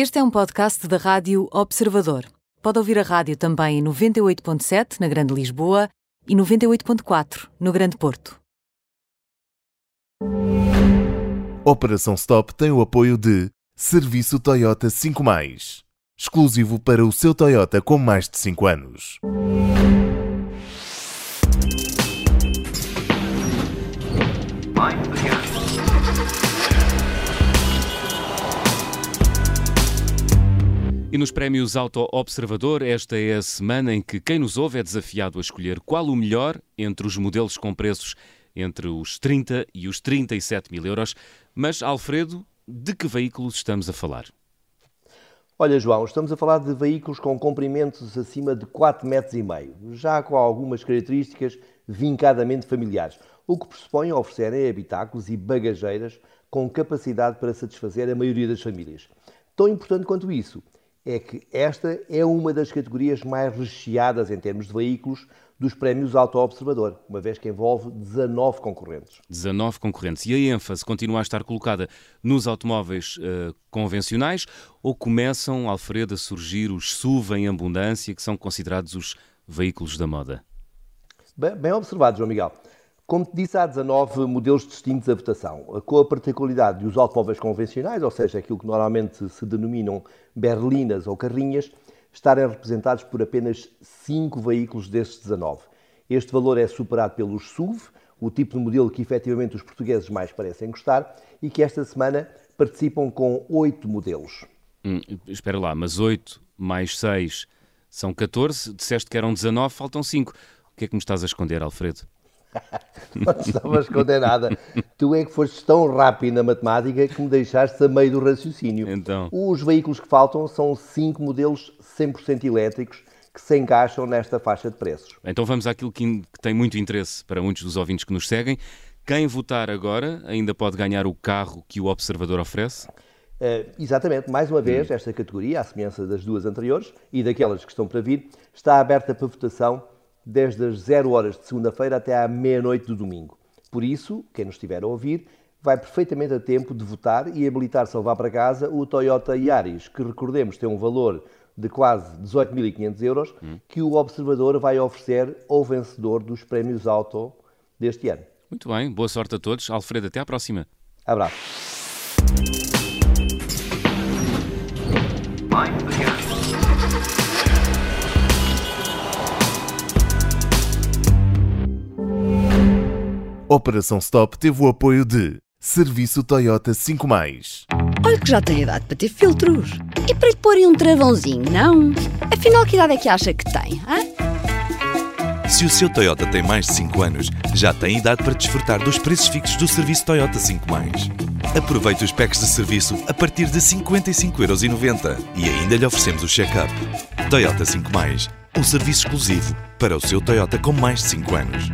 Este é um podcast da Rádio Observador. Pode ouvir a rádio também em 98.7 na Grande Lisboa e 98.4 no Grande Porto. Operação Stop tem o apoio de Serviço Toyota 5 Mais, exclusivo para o seu Toyota com mais de 5 anos. E nos prémios Auto Observador, esta é a semana em que quem nos ouve é desafiado a escolher qual o melhor entre os modelos com preços entre os 30 e os 37 mil euros. Mas, Alfredo, de que veículos estamos a falar? Olha, João, estamos a falar de veículos com comprimentos acima de 4,5 metros, e meio, já com algumas características vincadamente familiares, o que pressupõe oferecerem habitáculos e bagageiras com capacidade para satisfazer a maioria das famílias. Tão importante quanto isso é que esta é uma das categorias mais recheadas em termos de veículos dos prémios Auto Observador, uma vez que envolve 19 concorrentes. 19 concorrentes. E a ênfase continua a estar colocada nos automóveis uh, convencionais ou começam, Alfredo, a surgir os SUV em abundância, que são considerados os veículos da moda? Bem, bem observado, João Miguel. Como te disse, há 19 modelos distintos a votação, com a particularidade de os automóveis convencionais, ou seja, aquilo que normalmente se denominam berlinas ou carrinhas, estarem representados por apenas 5 veículos destes 19. Este valor é superado pelos SUV, o tipo de modelo que efetivamente os portugueses mais parecem gostar, e que esta semana participam com 8 modelos. Hum, espera lá, mas 8 mais 6 são 14, disseste que eram 19, faltam 5. O que é que me estás a esconder, Alfredo? não estava a esconder nada. Tu é que foste tão rápido na matemática que me deixaste a meio do raciocínio. Então. Os veículos que faltam são cinco modelos 100% elétricos que se encaixam nesta faixa de preços. Então vamos àquilo que tem muito interesse para muitos dos ouvintes que nos seguem. Quem votar agora ainda pode ganhar o carro que o observador oferece? Uh, exatamente, mais uma vez, hum. esta categoria, à semelhança das duas anteriores e daquelas que estão para vir, está aberta para votação desde as 0 horas de segunda-feira até à meia-noite do domingo. Por isso, quem nos estiver a ouvir, vai perfeitamente a tempo de votar e habilitar-se a levar para casa o Toyota Yaris, que recordemos tem um valor de quase 18.500 euros, hum. que o observador vai oferecer ao vencedor dos prémios Auto deste ano. Muito bem, boa sorte a todos. Alfredo, até à próxima. Abraço. Operação Stop teve o apoio de Serviço Toyota 5 Mais. Olha que já tem idade para ter filtros. E para lhe porem um travãozinho, não? Afinal, que idade é que acha que tem, hein? Se o seu Toyota tem mais de 5 anos, já tem idade para desfrutar dos preços fixos do serviço Toyota 5 Mais. Aproveite os packs de serviço a partir de 55,90€ e ainda lhe oferecemos o check-up. Toyota 5 Mais, um serviço exclusivo para o seu Toyota com mais de 5 anos.